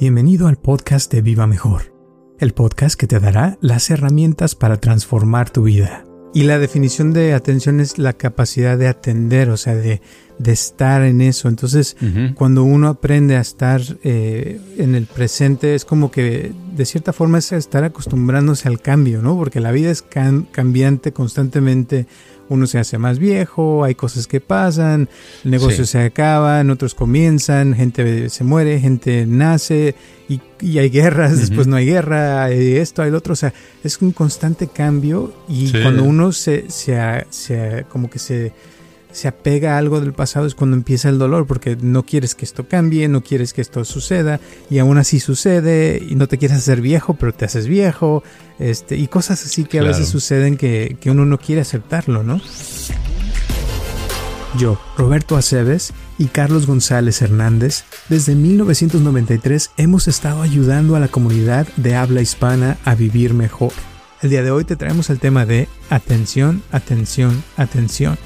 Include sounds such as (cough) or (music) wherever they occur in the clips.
Bienvenido al podcast de Viva Mejor, el podcast que te dará las herramientas para transformar tu vida. Y la definición de atención es la capacidad de atender, o sea, de, de estar en eso. Entonces, cuando uno aprende a estar eh, en el presente, es como que de cierta forma es estar acostumbrándose al cambio, ¿no? Porque la vida es cambiante constantemente uno se hace más viejo, hay cosas que pasan, el negocio se acaba, otros comienzan, gente se muere, gente nace y, hay guerras, después no hay guerra, hay esto, hay lo otro, o sea, es un constante cambio y cuando uno se, se, se como que se se apega a algo del pasado es cuando empieza el dolor, porque no quieres que esto cambie, no quieres que esto suceda, y aún así sucede, y no te quieres hacer viejo, pero te haces viejo, este, y cosas así que a veces suceden que, que uno no quiere aceptarlo, ¿no? Yo, Roberto Aceves y Carlos González Hernández, desde 1993 hemos estado ayudando a la comunidad de habla hispana a vivir mejor. El día de hoy te traemos el tema de atención, atención, atención.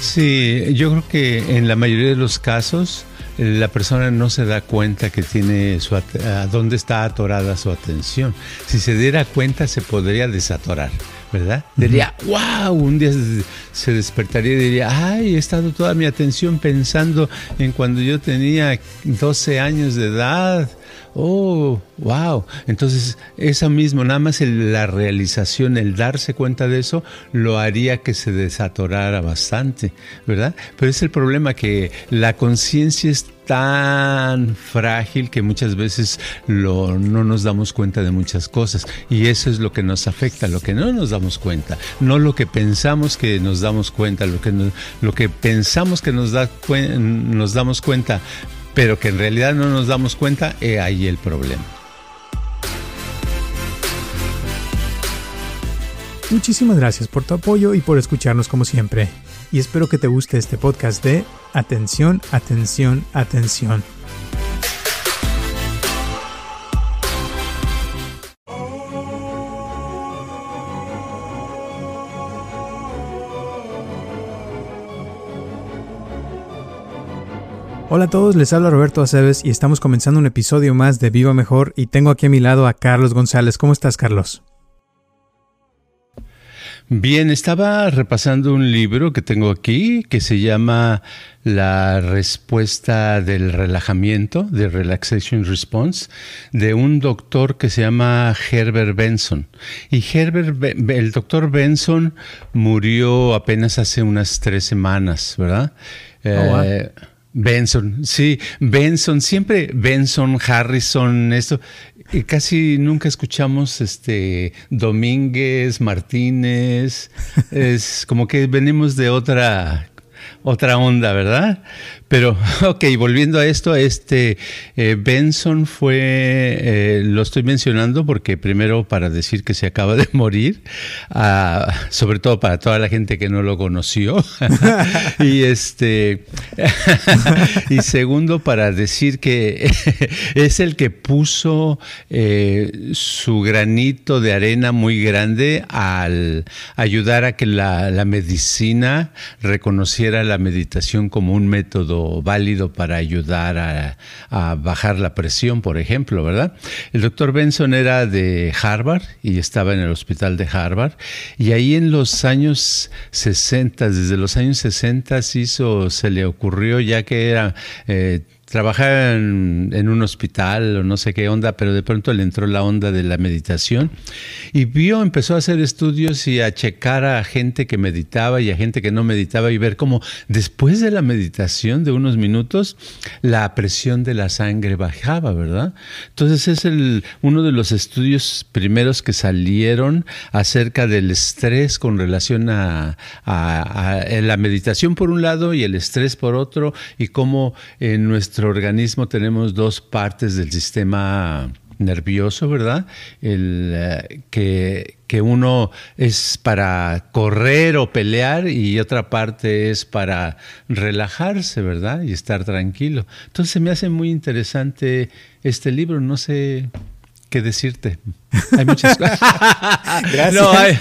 Sí, yo creo que en la mayoría de los casos la persona no se da cuenta que tiene su a dónde está atorada su atención. Si se diera cuenta se podría desatorar. ¿verdad? Diría, wow, un día se despertaría y diría, ay, he estado toda mi atención pensando en cuando yo tenía 12 años de edad Oh, wow. Entonces, eso mismo, nada más la realización, el darse cuenta de eso, lo haría que se desatorara bastante, ¿verdad? Pero es el problema que la conciencia es tan frágil que muchas veces lo, no nos damos cuenta de muchas cosas y eso es lo que nos afecta, lo que no nos damos cuenta, no lo que pensamos que nos damos cuenta, lo que, lo que pensamos que nos, da, nos damos cuenta, pero que en realidad no nos damos cuenta, es ahí el problema. Muchísimas gracias por tu apoyo y por escucharnos como siempre. Y espero que te guste este podcast de Atención, Atención, Atención. Hola a todos, les habla Roberto Aceves y estamos comenzando un episodio más de Viva Mejor y tengo aquí a mi lado a Carlos González. ¿Cómo estás, Carlos? Bien, estaba repasando un libro que tengo aquí que se llama La respuesta del relajamiento, de Relaxation Response, de un doctor que se llama Herbert Benson. Y Herbert, el doctor Benson murió apenas hace unas tres semanas, ¿verdad? Oh, eh, Benson, sí, Benson, siempre Benson, Harrison, esto, y casi nunca escuchamos este Domínguez, Martínez, (laughs) es como que venimos de otra otra onda, ¿verdad? Pero, (laughs) ok, volviendo a esto, este eh, Benson fue, eh, lo estoy mencionando porque primero para decir que se acaba de (laughs) morir, sobre todo para toda la gente que no lo conoció, (laughs) y este, y segundo para decir que es el que puso eh, su granito de arena muy grande al ayudar a que la medicina reconociera la meditación como un método válido para ayudar a, bajar la presión, por ejemplo, ¿verdad? El doctor Benson era de Harvard y estaba en el hospital de Harvard y ahí en los años 60, desde los años 60 hizo, se le ocurrió ya que era... Eh, trabajaba en, un hospital o no sé qué onda, pero de pronto le entró la onda de la meditación y vio, empezó a hacer estudios y a checar a gente que meditaba y a gente que no meditaba y ver cómo después de la meditación de unos minutos la presión de la sangre bajaba, ¿verdad? Entonces es el, uno de los estudios primeros que salieron acerca del estrés con relación a, a la meditación por un lado y el estrés por otro y cómo en nuestro organismo tenemos dos partes del sistema nervioso, ¿verdad? El, eh, que, que, uno es para correr o pelear y otra parte es para relajarse, ¿verdad? Y estar tranquilo. Entonces me hace muy interesante este libro. No sé qué decirte. Hay muchas (laughs) cosas. No hay,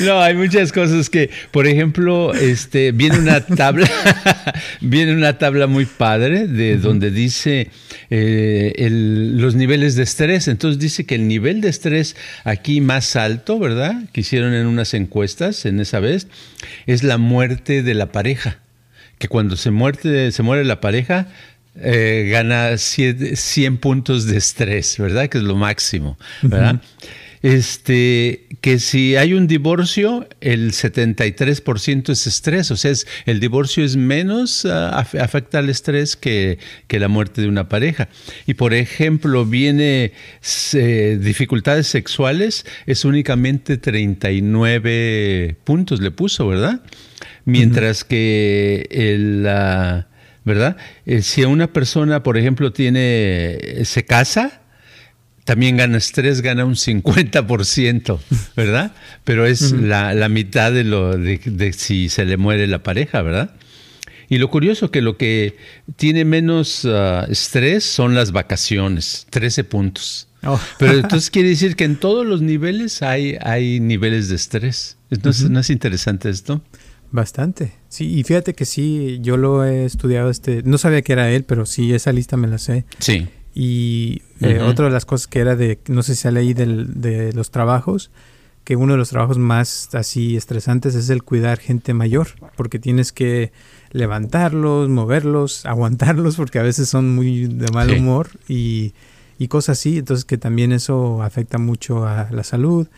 (laughs) no, hay muchas cosas que, por ejemplo, este, viene una tabla, (laughs) viene una tabla muy padre de donde dice eh, los niveles de estrés. Entonces dice que el nivel de estrés aquí más alto, ¿verdad? Que hicieron en unas encuestas en esa vez, es la muerte de la pareja. Que cuando se muere, se muere la pareja, eh, gana 100, puntos de estrés, ¿verdad? Que es lo máximo, ¿verdad? Este, que si hay un divorcio, el 73% es estrés, o sea, el divorcio es menos, ah, afecta al estrés que, la muerte de una pareja. Y por ejemplo, viene dificultades sexuales, es únicamente 39 puntos le puso, ¿verdad? Mientras que el... ¿verdad? Eh, si una persona, por ejemplo, tiene, se casa, también gana estrés, gana un 50%, ¿verdad? Pero es la, mitad de lo de, si se le muere la pareja, ¿verdad? Y lo curioso que lo que tiene menos ah, estrés son las vacaciones, 13 puntos. Oh. Pero entonces quiere decir que en todos los niveles hay, hay niveles de estrés. Entonces, ¿no es interesante esto? Bastante. Sí, y fíjate que sí, yo lo he estudiado, este, no sabía que era él, pero sí, esa lista me la sé. Sí. Y eh, otra de las cosas que era de, no sé si se leí del, de los trabajos, que uno de los trabajos más así estresantes es el cuidar gente mayor, porque tienes que levantarlos, moverlos, (laughs) aguantarlos, porque a veces son muy de mal humor y, y cosas así, entonces que también eso afecta mucho a la salud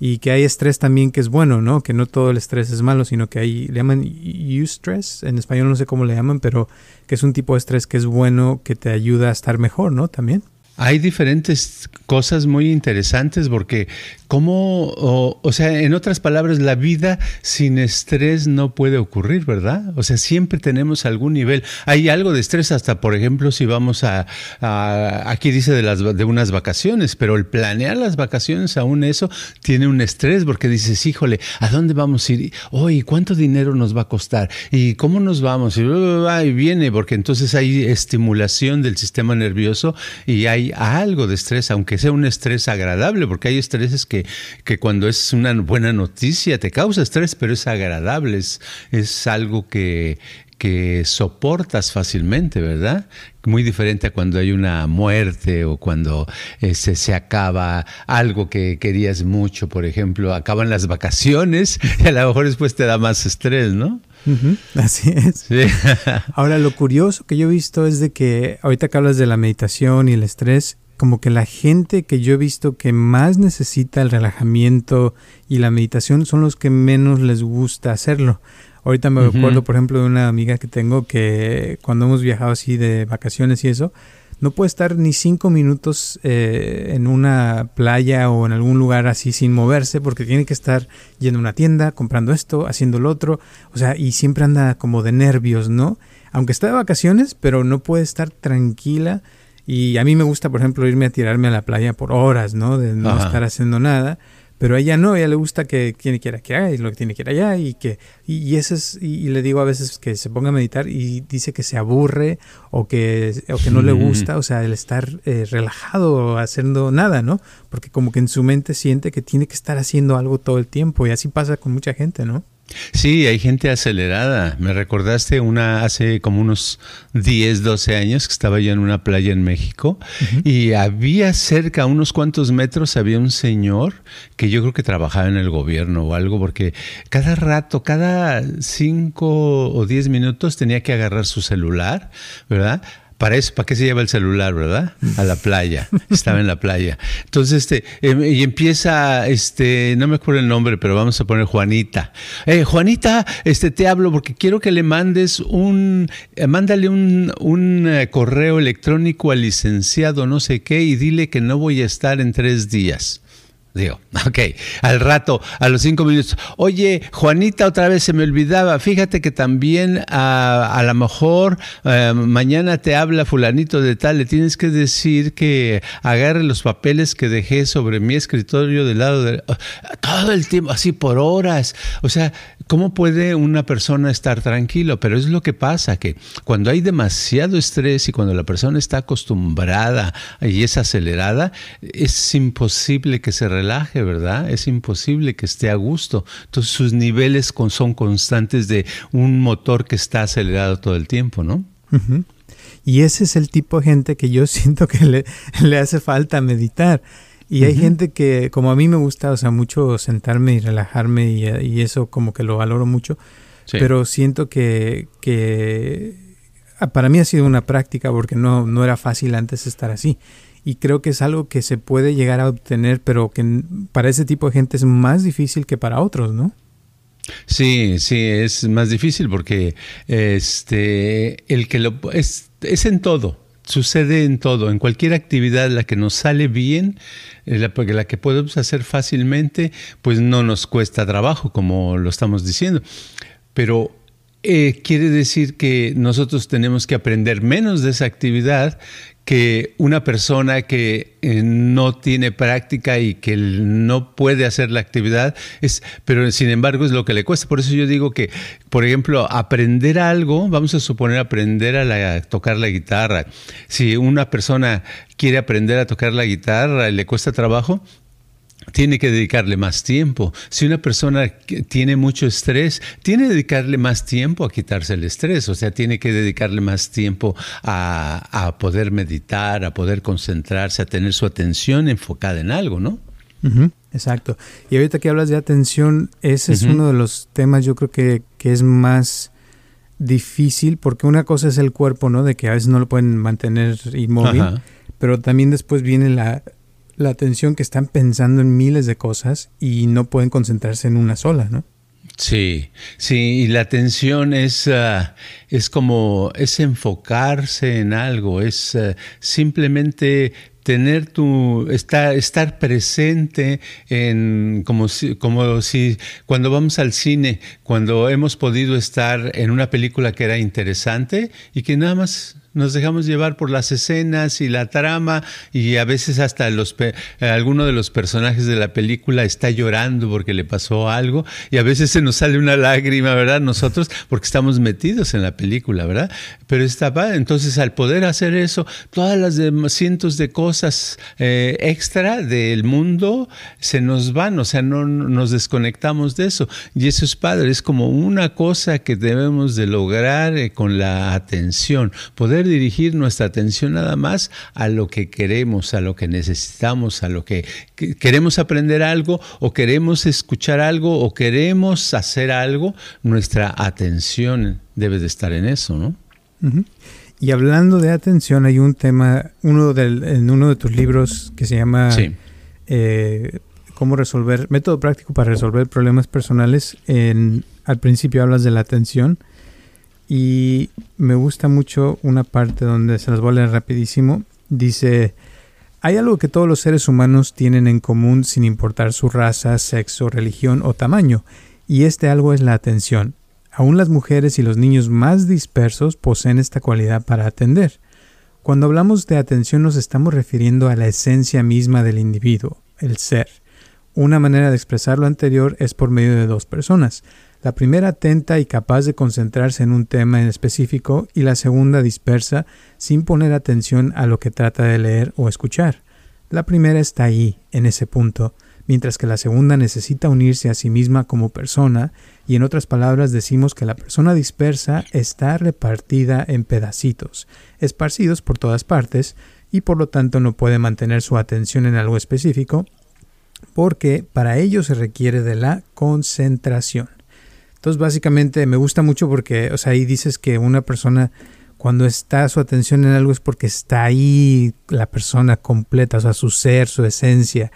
y que hay estrés también que es bueno, ¿no? Que no todo el estrés es malo, sino que hay, le llaman eustress, en español no sé cómo le llaman, pero que es un tipo de estrés que es bueno, que te ayuda a estar mejor, ¿no? También. Hay diferentes cosas muy interesantes porque ¿Cómo, o, sea, en otras palabras, la vida sin estrés no puede ocurrir, ¿verdad? O sea, siempre tenemos algún nivel. Hay algo de estrés hasta, por ejemplo, si vamos a, aquí dice de, las, de unas vacaciones, pero el planear las vacaciones, aún eso, tiene un estrés porque dices, híjole, ¿a dónde vamos a ir? Oye, ¿cuánto dinero nos va a costar? ¿Y cómo nos vamos? Y, y viene, porque entonces hay estimulación del sistema nervioso y hay algo de estrés, aunque sea un estrés agradable, porque hay estreses que que, cuando es una buena noticia te causa estrés, pero es agradable, es, algo que, que soportas fácilmente, ¿verdad? Muy diferente a cuando hay una muerte o cuando se, se acaba algo que querías mucho, por ejemplo, acaban las vacaciones (laughs) y a lo mejor después te da más estrés, ¿no? así es. (laughs) Ahora, lo curioso que yo he visto es de que ahorita que hablas de la meditación y el estrés, como que la gente que yo he visto que más necesita el relajamiento y la meditación son los que menos les gusta hacerlo. Ahorita me recuerdo, por ejemplo, de una amiga que tengo que cuando hemos viajado así de vacaciones y eso, no puede estar ni cinco minutos eh, en una playa o en algún lugar así sin moverse porque tiene que estar yendo a una tienda, comprando esto, haciendo lo otro, o sea, y siempre anda como de nervios, ¿no? Aunque está de vacaciones, pero no puede estar tranquila y a mí me gusta, por ejemplo, irme a tirarme a la playa por horas, ¿no? De no estar haciendo nada. Pero a ella no, a ella le gusta que tiene que ir aquí y lo que tiene que ir allá y que y, eso es y, le digo a veces que se ponga a meditar y dice que se aburre o que o que no le gusta, o sea, el estar eh, relajado haciendo nada, ¿no? Porque como que en su mente siente que tiene que estar haciendo algo todo el tiempo y así pasa con mucha gente, ¿no? Sí, hay gente acelerada. Me recordaste una hace como unos 10, 12 años que estaba yo en una playa en México y había cerca, unos cuantos metros, había un señor que yo creo que trabajaba en el gobierno o algo, porque cada rato, cada 5 o 10 minutos tenía que agarrar su celular, ¿verdad? Para eso, ¿para qué se lleva el celular, verdad? A la playa. (laughs) Estaba en la playa. Entonces, este, em, y empieza, este, no me acuerdo el nombre, pero vamos a poner Juanita. Eh, Juanita, este, te hablo porque quiero que le mandes un, eh, mándale un, un eh, correo electrónico al licenciado no sé qué y dile que no voy a estar en tres días. Digo, (laughs) ok, al rato, a los cinco minutos, oye, Juanita, otra vez se me olvidaba, fíjate que también a, a lo mejor eh, mañana te habla fulanito de tal, le tienes que decir que agarre los papeles que dejé sobre mi escritorio del lado de... Todo el tiempo, así por horas. O sea, ¿cómo puede una persona estar tranquilo? Pero es lo que pasa, que cuando hay demasiado estrés y cuando la persona está acostumbrada y es acelerada, es imposible que se relaje, ¿verdad? Es imposible que esté a gusto. Entonces sus niveles son constantes de un motor que está acelerado todo el tiempo, ¿no? Y ese es el tipo de gente que yo (laughs) siento que le, le hace falta meditar. Y hay gente que, como a mí me gusta, o sea, mucho sentarme y relajarme y, eso como que lo valoro mucho, pero siento que, que para mí ha sido una práctica porque no, no era fácil antes estar así y creo que es algo que se puede llegar a obtener, pero que para ese tipo de gente es más difícil que para otros, ¿no? Sí, sí, es más difícil porque este el que lo es, es en todo, sucede en todo, en cualquier actividad la que nos sale bien, eh, la, la, que podemos hacer fácilmente, pues no nos cuesta trabajo, como lo estamos diciendo. Pero eh, quiere decir que nosotros tenemos que aprender menos de esa actividad que una persona que eh, no tiene práctica y que no puede hacer la actividad, es, pero sin embargo es lo que le cuesta. Por eso yo digo que, por ejemplo, aprender algo, vamos a suponer aprender a, tocar la guitarra. Si una persona quiere aprender a tocar la guitarra y le cuesta trabajo, tiene que dedicarle más tiempo. Si una persona tiene mucho estrés, tiene que dedicarle más tiempo a quitarse el estrés, o sea, tiene que dedicarle más tiempo a, poder meditar, a poder concentrarse, a tener su atención enfocada en algo, ¿no? exacto. Y ahorita que hablas de atención, ese es uno de los temas yo creo que, que es más difícil, porque una cosa es el cuerpo, ¿no? De que a veces no lo pueden mantener inmóvil, pero también después viene la, la atención que están pensando en miles de cosas y no pueden concentrarse en una sola, ¿no? Sí, sí, y la atención es, ah, es como, es enfocarse en algo, es ah, simplemente tener tu, estar, estar presente en, como si, como si cuando vamos al cine, cuando hemos podido estar en una película que era interesante y que nada más nos dejamos llevar por las escenas y la trama y a veces hasta los alguno de los personajes de la película está llorando porque le pasó algo y a veces se nos sale una lágrima, ¿verdad? Nosotros porque estamos metidos en la película, ¿verdad? Pero está padre. Entonces al poder hacer eso, todas las cientos de cosas eh, extra del mundo se nos van, o sea, no nos desconectamos de eso y eso es padre, es como una cosa que debemos de lograr eh, con la atención, poder dirigir nuestra atención nada más a lo que queremos, a lo que necesitamos, a lo que, queremos aprender algo o queremos escuchar algo o queremos hacer algo, nuestra atención debe de estar en eso, ¿no? Y hablando de atención, hay un tema, uno del, en uno de tus libros que se llama eh, Cómo resolver, método práctico para resolver problemas personales. En, al principio hablas de la atención y me gusta mucho una parte donde se las voy rapidísimo. Dice, hay algo que todos los seres humanos tienen en común sin importar su raza, sexo, religión o tamaño, y este algo es la atención. Aún las mujeres y los niños más dispersos poseen esta cualidad para atender. Cuando hablamos de atención nos estamos refiriendo a la esencia misma del individuo, el ser. Una manera de expresar lo anterior es por medio de dos personas, la primera atenta y capaz de concentrarse en un tema en específico y la segunda dispersa sin poner atención a lo que trata de leer o escuchar. La primera está ahí, en ese punto, mientras que la segunda necesita unirse a sí misma como persona, y en otras palabras decimos que la persona dispersa está repartida en pedacitos, esparcidos por todas partes, y por lo tanto no puede mantener su atención en algo específico, porque para ello se requiere de la concentración. Entonces, básicamente me gusta mucho porque, o sea, ahí dices que una persona, cuando está su atención en algo es porque está ahí la persona completa, o sea, su ser, su esencia.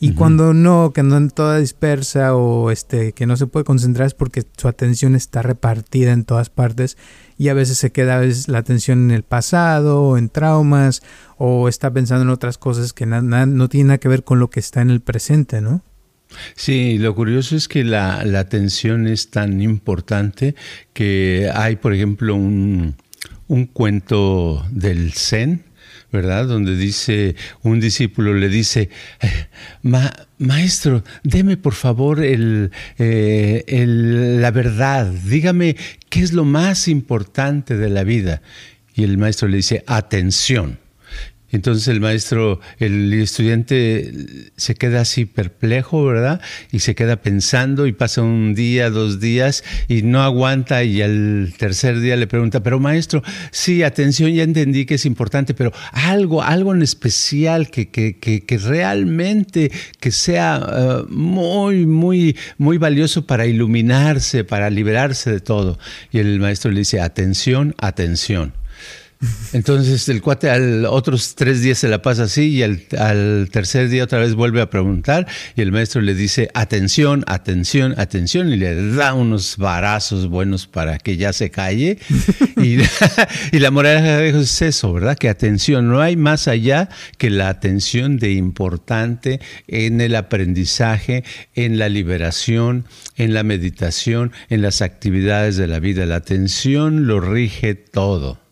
Y cuando no, que andan toda dispersa o este, que no se puede concentrar es porque su atención está repartida en todas partes y a veces se queda a veces la atención en el pasado o en traumas o está pensando en otras cosas que no tienen nada que ver con lo que está en el presente, ¿no? Sí, lo curioso es que la, la atención es tan importante que hay, por ejemplo, un, un cuento del Zen ¿verdad? Donde dice, un discípulo le dice, maestro, deme por favor eh, el, la verdad, dígame qué es lo más importante de la vida. Y el maestro le dice, atención. Entonces el maestro, el estudiante se queda así perplejo, ¿verdad? Y se queda pensando y pasa un día, dos días y no aguanta y al tercer día le pregunta, pero maestro, sí, atención, ya entendí que es importante, pero algo, algo en especial que, que, que, realmente que sea eh, muy, muy, muy valioso para iluminarse, para liberarse de todo. Y el maestro le dice, atención, atención. Entonces el cuate al otros tres días se la pasa así y al, tercer día otra vez vuelve a preguntar y el maestro le dice atención, atención, atención y le da unos varazos buenos para que ya se calle. (laughs) y, (laughs) y, la moraleja de es eso, ¿verdad? Que atención, no hay más allá que la atención de importante en el aprendizaje, en la liberación, en la meditación, en las actividades de la vida. La atención lo rige todo.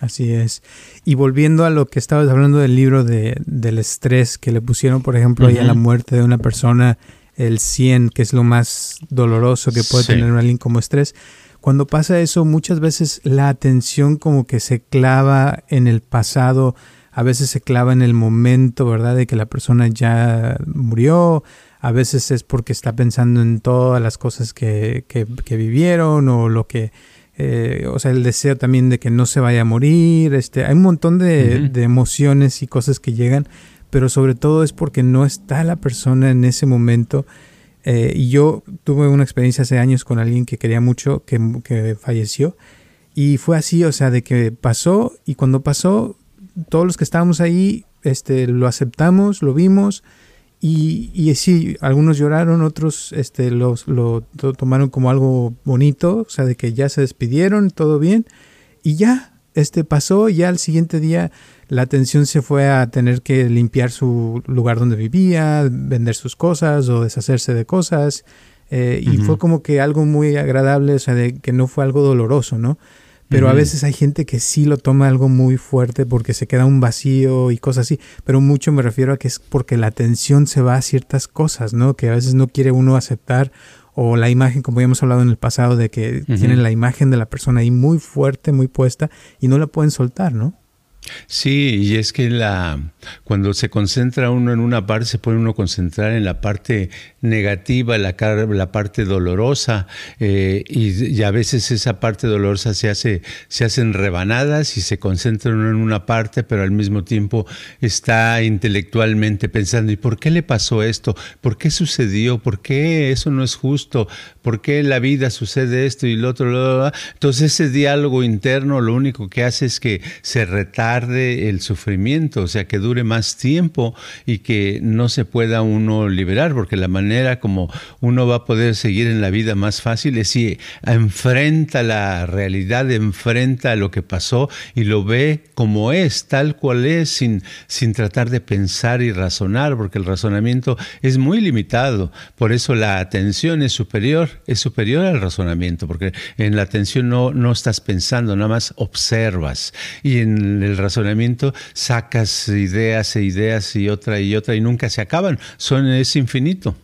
Así es. Y volviendo a lo que estabas hablando del libro de, del estrés, que le pusieron, por ejemplo, ahí a la muerte de una persona, el 100, que es lo más doloroso que puede tener un alguien como estrés. Cuando pasa eso, muchas veces la atención como que se clava en el pasado, a veces se clava en el momento, ¿verdad? De que la persona ya murió, a veces es porque está pensando en todas las cosas que, que, que vivieron o lo que eh, o sea, el deseo también de que no se vaya a morir, este, hay un montón de, emociones y cosas que llegan, pero sobre todo es porque no está la persona en ese momento. Eh, y yo tuve una experiencia hace años con alguien que quería mucho, que, que falleció, y fue así, o sea, de que pasó, y cuando pasó, todos los que estábamos ahí, este, lo aceptamos, lo vimos, y, y sí, algunos lloraron, otros este, los, lo, tomaron como algo bonito, o sea, de que ya se despidieron, todo bien, y ya, este pasó, ya al siguiente día la atención se fue a tener que limpiar su lugar donde vivía, vender sus cosas o deshacerse de cosas, eh, y fue como que algo muy agradable, o sea, de que no fue algo doloroso, ¿no? Pero a veces hay gente que sí lo toma algo muy fuerte porque se queda un vacío y cosas así. Pero mucho me refiero a que es porque la atención se va a ciertas cosas, ¿no? Que a veces no quiere uno aceptar. O la imagen, como ya hemos hablado en el pasado, de que tienen la imagen de la persona ahí muy fuerte, muy puesta y no la pueden soltar, ¿no? Sí, y es que la, cuando se concentra uno en una parte, se puede uno concentrar en la parte negativa, la, la parte dolorosa, eh, y, a veces esa parte dolorosa se hace, se hacen rebanadas y se concentra uno en una parte, pero al mismo tiempo está intelectualmente pensando, ¿y por qué le pasó esto? ¿Por qué sucedió? ¿Por qué eso no es justo? ¿Por qué en la vida sucede esto y lo otro? Entonces ese diálogo interno lo único que hace es que se el sufrimiento, o sea, que dure más tiempo y que no se pueda uno liberar, porque la manera como uno va a poder seguir en la vida más fácil es si enfrenta la realidad, enfrenta lo que pasó y lo ve como es, tal cual es, sin, sin tratar de pensar y razonar, porque el razonamiento es muy limitado. Por eso la atención es superior es superior al razonamiento, porque en la atención no, no estás pensando, nada más observas. Y en el razonamiento sacas ideas e ideas y otra y otra y nunca se acaban. Son, es infinito.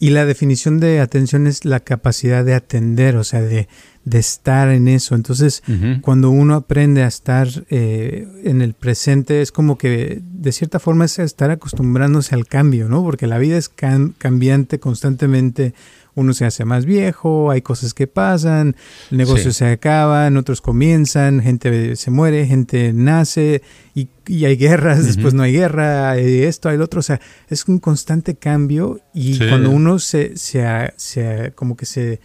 Y la definición de atención es la capacidad de atender, o sea, de, de estar en eso. Entonces, cuando uno aprende a estar eh, en el presente, es como que de cierta forma es estar acostumbrándose al cambio, ¿no? Porque la vida es cambiante constantemente uno se hace más viejo, hay cosas que pasan, negocios se acaban, otros comienzan, gente se muere, gente nace y, hay guerras, después no hay guerra, hay esto, hay lo otro, o sea, es un constante cambio y cuando uno se, se, se, como que se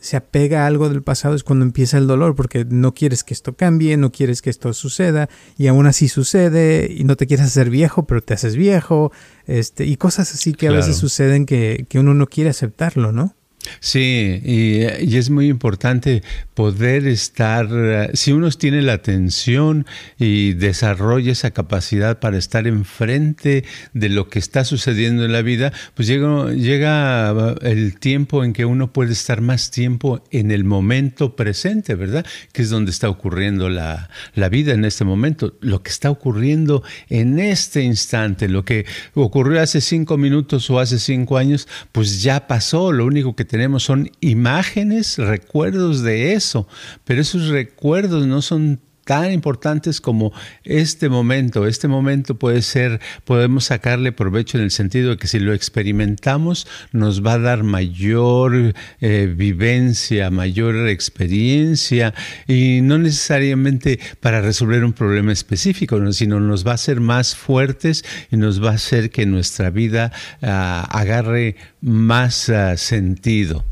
se apega a algo del pasado es cuando empieza el dolor, porque no quieres que esto cambie, no quieres que esto suceda, y aún así sucede, y no te quieres hacer viejo, pero te haces viejo, este, y cosas así que a veces suceden que, que uno no quiere aceptarlo, ¿no? Sí, y, es muy importante poder estar, si uno tiene la atención y desarrolla esa capacidad para estar enfrente de lo que está sucediendo en la vida, pues llega, llega el tiempo en que uno puede estar más tiempo en el momento presente, ¿verdad? Que es donde está ocurriendo la, la vida en este momento, lo que está ocurriendo en este instante, lo que ocurrió hace cinco minutos o hace cinco años, pues ya pasó, lo único que son imágenes, recuerdos de eso, pero esos recuerdos no son tan importantes como este momento. Este momento puede ser, podemos sacarle provecho en el sentido de que si lo experimentamos nos va a dar mayor eh, vivencia, mayor experiencia y no necesariamente para resolver un problema específico, sino nos va a hacer más fuertes y nos va a hacer que nuestra vida ah, agarre más ah, sentido.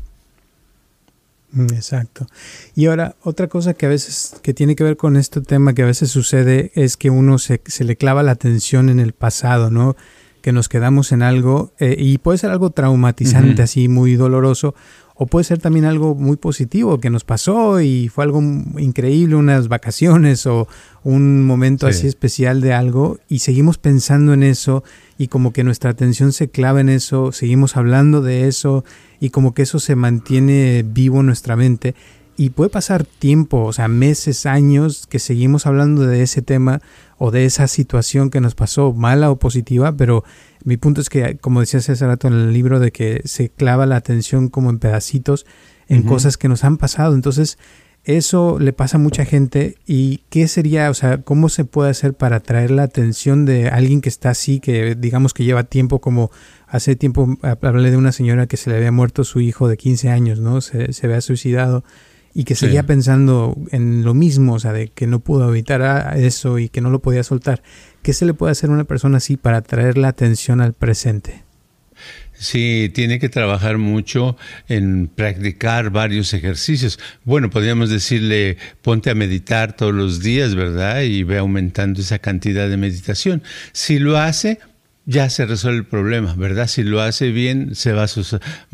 Exacto. Y ahora, otra cosa que a veces, que tiene que ver con este tema que a veces sucede es que uno se, se le clava la atención en el pasado, ¿no? Que nos quedamos en algo eh, y puede ser algo traumatizante, así muy doloroso, o puede ser también algo muy positivo que nos pasó y fue algo increíble, unas vacaciones o un momento así especial de algo y seguimos pensando en eso y como que nuestra atención se clava en eso, seguimos hablando de eso y como que eso se mantiene vivo en nuestra mente y puede pasar tiempo, o sea, meses, años que seguimos hablando de ese tema o de esa situación que nos pasó, mala o positiva, pero mi punto es que, como decías hace rato en el libro, de que se clava la atención como en pedacitos en cosas que nos han pasado. Entonces, eso le pasa a mucha gente y qué sería, o sea, cómo se puede hacer para atraer la atención de alguien que está así, que digamos que lleva tiempo como hace tiempo hablé de una señora que se le había muerto su hijo de 15 años, ¿no? Se, se había suicidado y que seguía pensando en lo mismo, o sea, de que no pudo evitar eso y que no lo podía soltar. ¿Qué se le puede hacer a una persona así para traer la atención al presente? Sí, tiene que trabajar mucho en practicar varios ejercicios. Bueno, podríamos decirle, ponte a meditar todos los días, ¿verdad? Y ve aumentando esa cantidad de meditación. Si lo hace, ya se resuelve el problema, ¿verdad? Si lo hace bien, se va,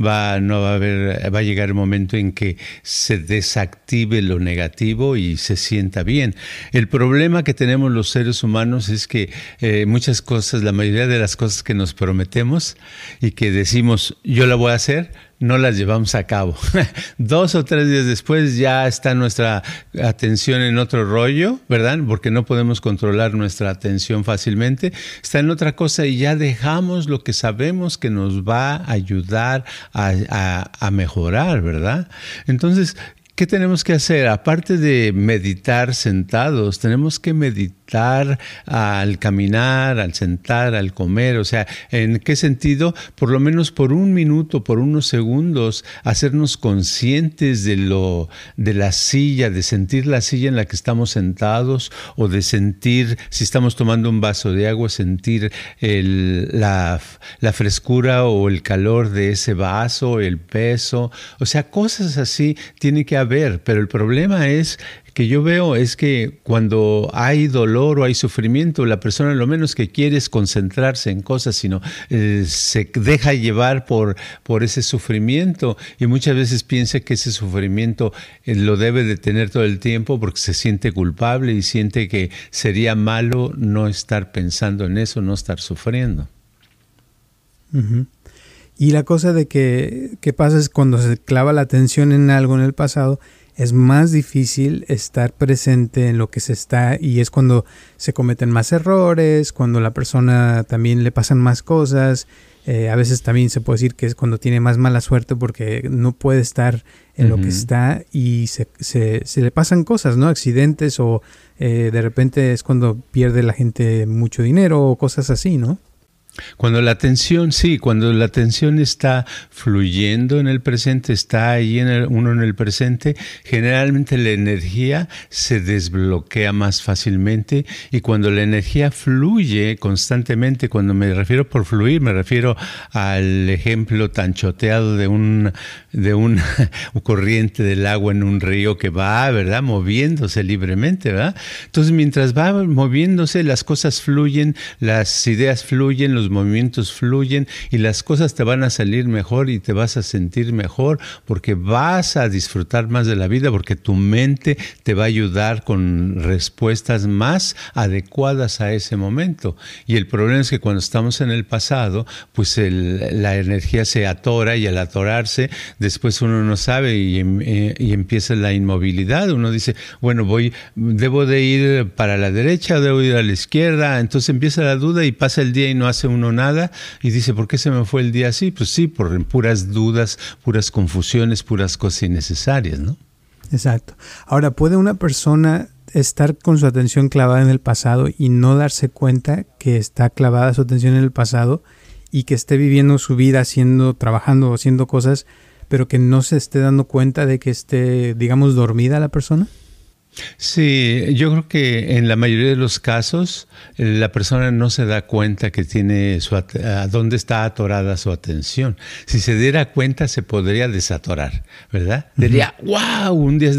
va, no va a haber, va a llegar el momento en que se desactive lo negativo y se sienta bien. El problema que tenemos los seres humanos es que eh, muchas cosas, la mayoría de las cosas que nos prometemos y que decimos yo la voy a hacer, no las llevamos a cabo. (laughs) Dos o tres días después ya está nuestra atención en otro rollo, ¿verdad? Porque no podemos controlar nuestra atención fácilmente. Está en otra cosa y ya dejamos lo que sabemos que nos va a ayudar a, a mejorar, ¿verdad? Entonces, ¿Qué tenemos que hacer? Aparte de meditar sentados, tenemos que meditar al caminar, al sentar, al comer. O sea, ¿en qué sentido? Por lo menos por un minuto, por unos segundos, hacernos conscientes de lo, de la silla, de sentir la silla en la que estamos sentados, o de sentir, si estamos tomando un vaso de agua, sentir la, la frescura o el calor de ese vaso, el peso. O sea, cosas así tienen que haber pero el problema es que yo veo es que cuando hay dolor o hay sufrimiento, la persona lo menos que quiere es concentrarse en cosas, sino eh, se deja llevar por, por ese sufrimiento y muchas veces piensa que ese sufrimiento eh, lo debe de tener todo el tiempo porque se siente culpable y siente que sería malo no estar pensando en eso, no estar sufriendo. Y la cosa de que, que pasa es cuando se clava la atención en algo en el pasado, es más difícil estar presente en lo que se está y es cuando se cometen más errores, cuando la persona también le pasan más cosas. Eh, a veces también se puede decir que es cuando tiene más mala suerte porque no puede estar en lo que está y se, se, se, le pasan cosas, ¿no? Accidentes o eh, de repente es cuando pierde la gente mucho dinero o cosas así, ¿no? Cuando la atención, sí, cuando la atención está fluyendo en el presente, está ahí en el, uno en el presente, generalmente la energía se desbloquea más fácilmente y cuando la energía fluye constantemente, cuando me refiero por fluir, me refiero al ejemplo tan choteado de un de una (laughs) corriente del agua en un río que va, ¿verdad? Moviéndose libremente, ¿verdad? Entonces, mientras va moviéndose, las cosas fluyen, las ideas fluyen, los movimientos fluyen y las cosas te van a salir mejor y te vas a sentir mejor porque vas a disfrutar más de la vida, porque tu mente te va a ayudar con respuestas más adecuadas a ese momento. Y el problema es que cuando estamos en el pasado, pues la energía se atora y al atorarse, después uno no sabe y, em, eh, y, empieza la inmovilidad. Uno dice, bueno, voy, debo de ir para la derecha, debo ir a la izquierda. Entonces empieza la duda y pasa el día y no hace uno nada y dice, ¿por qué se me fue el día así? Pues sí, por puras dudas, puras confusiones, puras cosas innecesarias, ¿no? Exacto. Ahora, ¿puede una persona estar con su atención clavada en el pasado y no darse cuenta que está clavada su atención en el pasado y que esté viviendo su vida haciendo, trabajando, haciendo cosas pero que no se esté dando cuenta de que esté, digamos, dormida la persona? Sí, yo creo que en la mayoría de los casos la persona no se da cuenta que tiene su a dónde está atorada su atención. Si se diera cuenta se podría desatorar, ¿verdad? Diría, wow, un día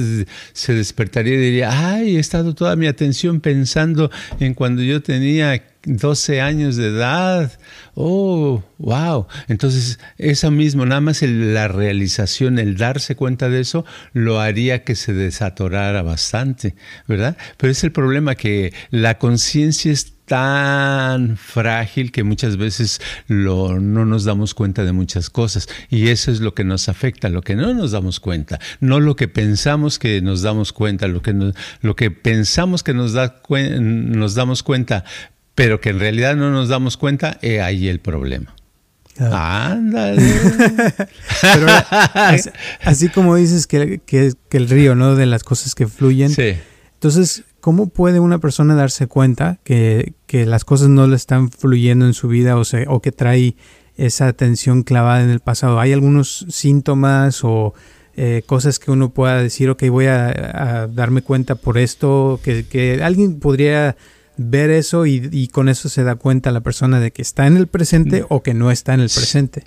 se despertaría y diría, ay, he estado toda mi atención pensando en cuando yo tenía 12 años de edad. Oh, wow. Entonces, eso mismo, nada más la realización, el darse cuenta de eso, lo haría que se desatorara bastante, ¿verdad? Pero es el problema que la conciencia es tan frágil que muchas veces lo, no nos damos cuenta de muchas cosas y eso es lo que nos afecta, lo que no nos damos cuenta, no lo que pensamos que nos damos cuenta, lo que, lo que pensamos que nos, da, nos damos cuenta, pero que en realidad no nos damos cuenta, he ahí el problema. Ándale. (laughs) así, como dices que, que, el río, ¿no? De las cosas que fluyen. Sí. Entonces, ¿cómo puede una persona darse cuenta que, que las cosas no le están fluyendo en su vida o, o que trae esa atención clavada en el pasado? ¿Hay algunos síntomas o eh, cosas que uno pueda decir, ok, voy a, a darme cuenta por esto? Que, que alguien podría ver eso y, con eso se da cuenta la persona de que está en el presente o que no está en el presente.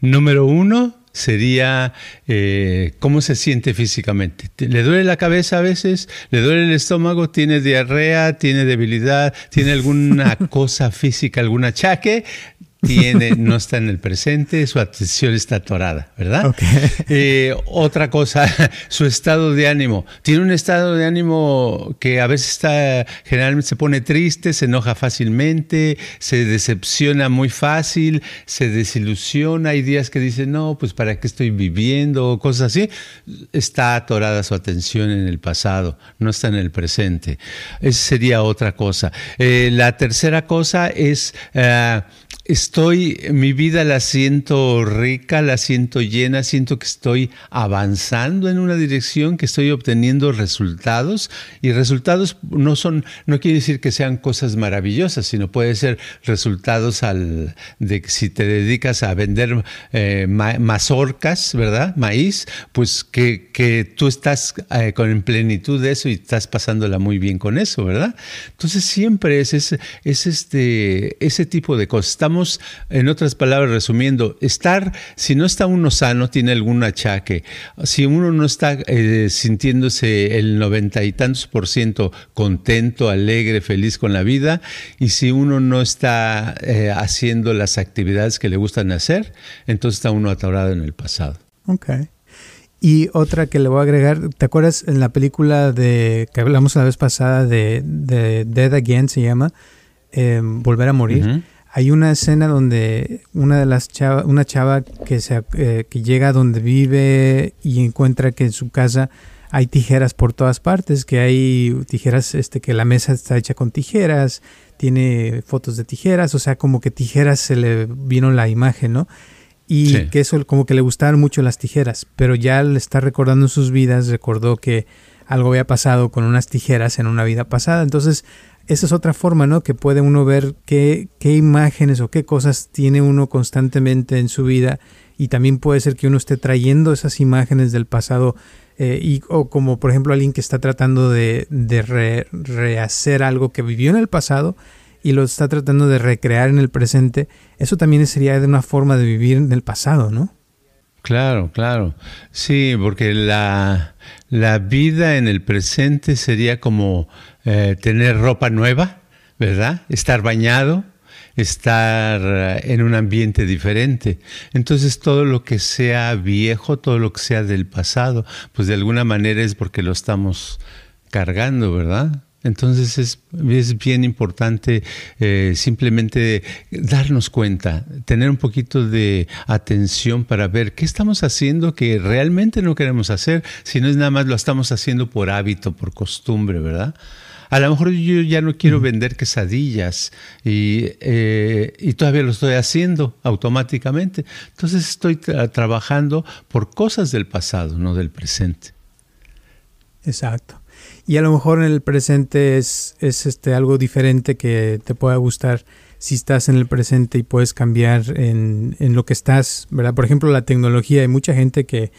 Número uno sería eh, cómo se siente físicamente. ¿Le duele la cabeza a veces? ¿Le duele el estómago? ¿Tiene diarrea? ¿Tiene debilidad? ¿Tiene alguna (laughs) cosa física, algún achaque? Tiene, no está en el presente, su atención está atorada, ¿verdad? Eh, otra cosa, (laughs) su estado de ánimo. Tiene un estado de ánimo que a veces está, generalmente se pone triste, se enoja fácilmente, se decepciona muy fácil, se desilusiona. Hay días que dice, no, pues para qué estoy viviendo, cosas así. Está atorada su atención en el pasado, no está en el presente. Esa sería otra cosa. Eh, la tercera cosa es... Eh, estoy, mi vida la siento rica, la siento llena, siento que estoy avanzando en una dirección, que estoy obteniendo resultados y resultados no son, no quiere decir que sean cosas maravillosas, sino puede ser resultados al, de si te dedicas a vender eh, mazorcas, ¿verdad? Maíz, pues que, que tú estás eh, con en plenitud de eso y estás pasándola muy bien con eso, ¿verdad? Entonces siempre es, es, es este, ese tipo de cosas. Estamos en otras palabras, resumiendo, estar, si no está uno sano, tiene algún achaque. Si uno no está eh, sintiéndose el noventa y tantos por ciento contento, alegre, feliz con la vida, y si uno no está eh, haciendo las actividades que le gustan hacer, entonces está uno atorado en el pasado. Ok. Y otra que le voy a agregar, ¿te acuerdas en la película de que hablamos la vez pasada de, Dead Again se llama? Eh, Volver a morir. Hay una escena donde una de las chava, una chava que, se, eh, que llega donde vive y encuentra que en su casa hay tijeras por todas partes, que hay tijeras, este, que la mesa está hecha con tijeras, tiene fotos de tijeras, o sea, como que tijeras se le vino la imagen, ¿no? Y que eso como que le gustaban mucho las tijeras, pero ya al estar recordando sus vidas, recordó que algo había pasado con unas tijeras en una vida pasada, entonces esa es otra forma, ¿no? Que puede uno ver qué, qué imágenes o qué cosas tiene uno constantemente en su vida y también puede ser que uno esté trayendo esas imágenes del pasado eh, y, o como por ejemplo alguien que está tratando de, de rehacer algo que vivió en el pasado y lo está tratando de recrear en el presente, eso también sería de una forma de vivir en el pasado, ¿no? Claro, claro. Sí, porque la, la vida en el presente sería como eh, tener ropa nueva, ¿verdad? Estar bañado, estar eh, en un ambiente diferente. Entonces todo lo que sea viejo, todo lo que sea del pasado, pues de alguna manera es porque lo estamos cargando, ¿verdad? Entonces es, bien importante eh, simplemente darnos cuenta, tener un poquito de atención para ver qué estamos haciendo que realmente no queremos hacer, si no es nada más lo estamos haciendo por hábito, por costumbre, ¿verdad? A lo mejor yo ya no quiero vender quesadillas y, eh, y todavía lo estoy haciendo automáticamente. Entonces estoy trabajando por cosas del pasado, no del presente. Exacto. Y a lo mejor en el presente es, es este, algo diferente que te pueda gustar si estás en el presente y puedes cambiar en, en lo que estás, ¿verdad? Por ejemplo, la tecnología. Hay mucha gente que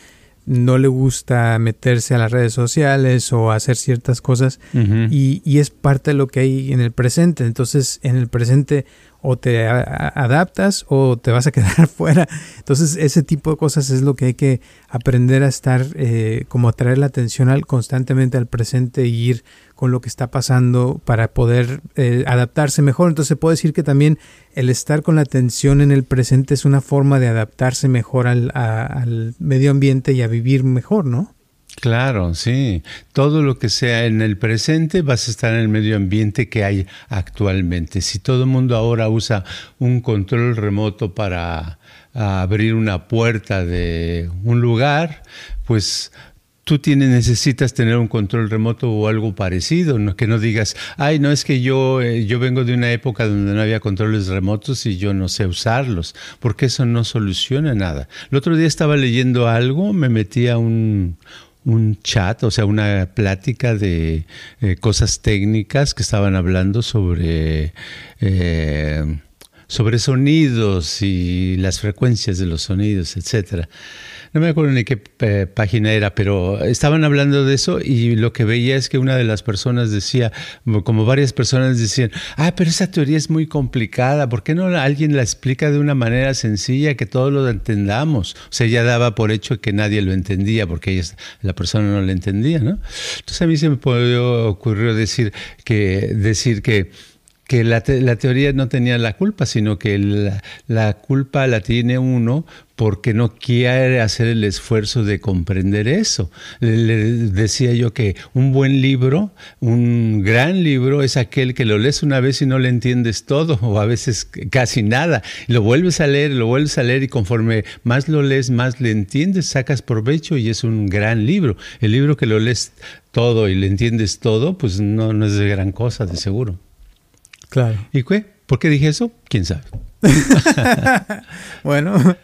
no le gusta meterse a las redes sociales o hacer ciertas cosas y, y, es parte de lo que hay en el presente. Entonces, en el presente o te adaptas o te vas a (laughs) quedar fuera. Entonces ese tipo de cosas es lo que hay que aprender a estar, eh, como atraer la atención al, constantemente al presente y ir con lo que está pasando para poder eh, adaptarse mejor. Entonces puedo decir que también el estar con la atención en el presente es una forma de adaptarse mejor al, al medio ambiente y a vivir mejor, ¿no? Claro, sí. Todo lo que sea en el presente vas a estar en el medio ambiente que hay actualmente. Si todo el mundo ahora usa un control remoto para abrir una puerta de un lugar, pues tú tienes, necesitas tener un control remoto o algo parecido, que no digas, ay, no es que yo, eh, yo vengo de una época donde no había controles remotos y yo no sé usarlos, porque eso no soluciona nada. El otro día estaba leyendo algo, me metí a un, un chat, o sea, una plática de eh, cosas técnicas que estaban hablando sobre, eh, sobre sonidos y las frecuencias de los sonidos, etcétera no me acuerdo ni qué eh, página era, pero estaban hablando de eso y lo que veía es que una de las personas decía, como varias personas decían, ah, pero esa teoría es muy complicada, ¿por qué no alguien la explica de una manera sencilla que todos lo entendamos? O sea, ella daba por hecho que nadie lo entendía porque ella, la persona no lo entendía, ¿no? Entonces a mí se me ocurrió decir que, decir que que la, la, teoría no tenía la culpa, sino que la, la, culpa la tiene uno porque no quiere hacer el esfuerzo de comprender eso. Le, decía yo que un buen libro, un gran libro, es aquel que lo lees una vez y no le entiendes todo, o a veces casi nada. Lo vuelves a leer, lo vuelves a leer y conforme más lo lees, más le entiendes, sacas provecho y es un gran libro. El libro que lo lees todo y le entiendes todo, pues no, no es de gran cosa, de seguro. Claro. ¿Y qué? ¿Por qué dije eso? ¿Quién sabe? (laughs) bueno,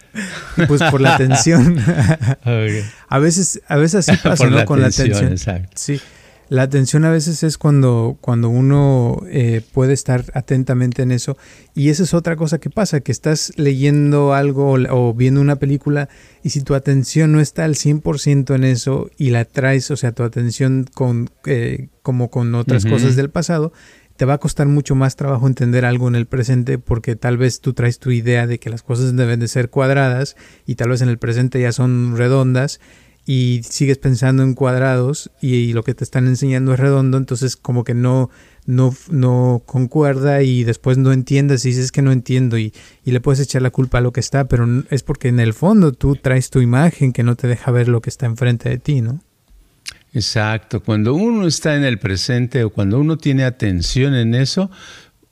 pues por la atención. (laughs) A veces, a veces así (laughs) pasa, ¿no? Con la atención. Sí. La atención a veces es cuando, cuando uno eh, puede estar atentamente en eso. Y esa es otra cosa que pasa, que estás leyendo algo o, viendo una película y si tu atención no está al 100% en eso y la traes, o sea, tu atención con, eh, como con otras cosas del pasado, te va a costar mucho más trabajo entender algo en el presente porque tal vez tú traes tu idea de que las cosas deben de ser cuadradas y tal vez en el presente ya son redondas y sigues pensando en cuadrados y, lo que te están enseñando es redondo, entonces como que no, no, no concuerda y después no entiendes y dices que no entiendo y, y le puedes echar la culpa a lo que está, pero es porque en el fondo tú traes tu imagen que no te deja ver lo que está enfrente de ti, ¿no? Exacto, cuando uno está en el presente o cuando uno tiene atención en eso,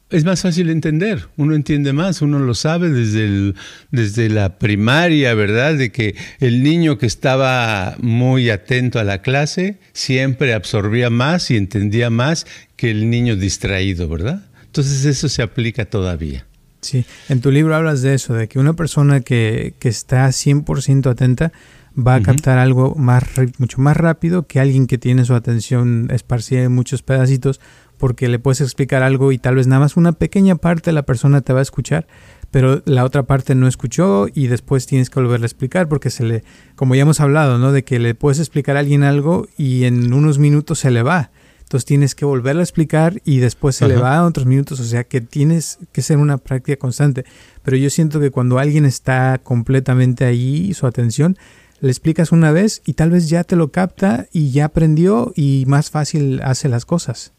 es más fácil entender, uno entiende más, uno lo sabe desde, desde la primaria, ¿verdad? De que el niño que estaba muy atento a la clase siempre absorbía más y entendía más que el niño distraído, ¿verdad? Entonces eso se aplica todavía. Sí, en tu libro hablas de eso, de que una persona que, que está 100% atenta va a captar algo más, mucho más rápido que alguien que tiene su atención esparcida en muchos pedacitos porque le puedes explicar algo y tal vez nada más una pequeña parte de la persona te va a escuchar, pero la otra parte no escuchó y después tienes que volverle a explicar porque se le, como ya hemos hablado, ¿no? De que le puedes explicar a alguien algo y en unos minutos se le va. Entonces tienes que volverle a explicar y después se le va a otros minutos. O sea que tienes que ser una práctica constante. Pero yo siento que cuando alguien está completamente ahí, su atención, le explicas una vez y tal vez ya te lo capta y ya aprendió y más fácil hace las cosas.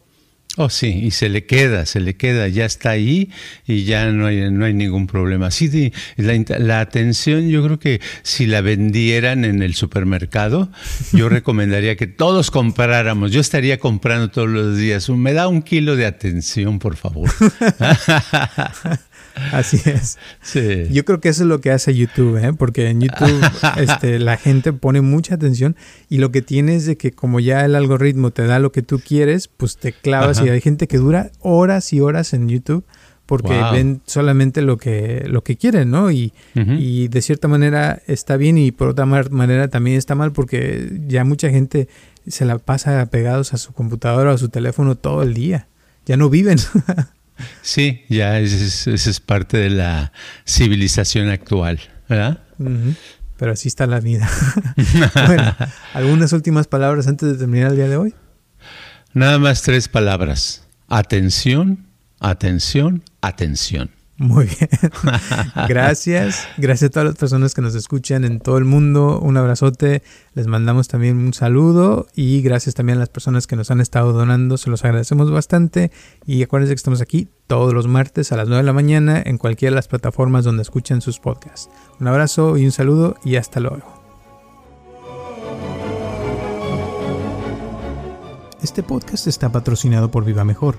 Oh, sí, y se le queda, se le queda, ya está ahí y ya no hay, no hay ningún problema. Sí, la, la, atención, yo creo que si la vendieran en el supermercado, (laughs) yo recomendaría que todos compráramos. Yo estaría comprando todos los días. Me da un kilo de atención, por favor. (laughs) (laughs) Así es. Sí. Yo creo que eso es lo que hace YouTube, ¿eh? porque en YouTube (laughs) este, la gente pone mucha atención y lo que tiene es de que como ya el algoritmo te da lo que tú quieres, pues te clavas y hay gente que dura horas y horas en YouTube porque ven solamente lo que, lo que quieren, ¿no? Y, y, de cierta manera está bien y por otra manera también está mal porque ya mucha gente se la pasa pegados a su computadora o a su teléfono todo el día. Ya no viven. (laughs) Sí, ya esa es, parte de la civilización actual, ¿verdad? Pero así está la vida. (laughs) bueno, ¿algunas últimas palabras antes de terminar el día de hoy? Nada más tres palabras. Atención, atención, atención. Muy bien. (laughs) Gracias. Gracias a todas las personas que nos escuchan en todo el mundo. Un abrazote. Les mandamos también un saludo y gracias también a las personas que nos han estado donando. Se los agradecemos bastante. Y acuérdense que estamos aquí todos los martes a las 9 de la mañana en cualquiera de las plataformas donde escuchan sus podcasts. Un abrazo y un saludo y hasta luego. Este podcast está patrocinado por Viva Mejor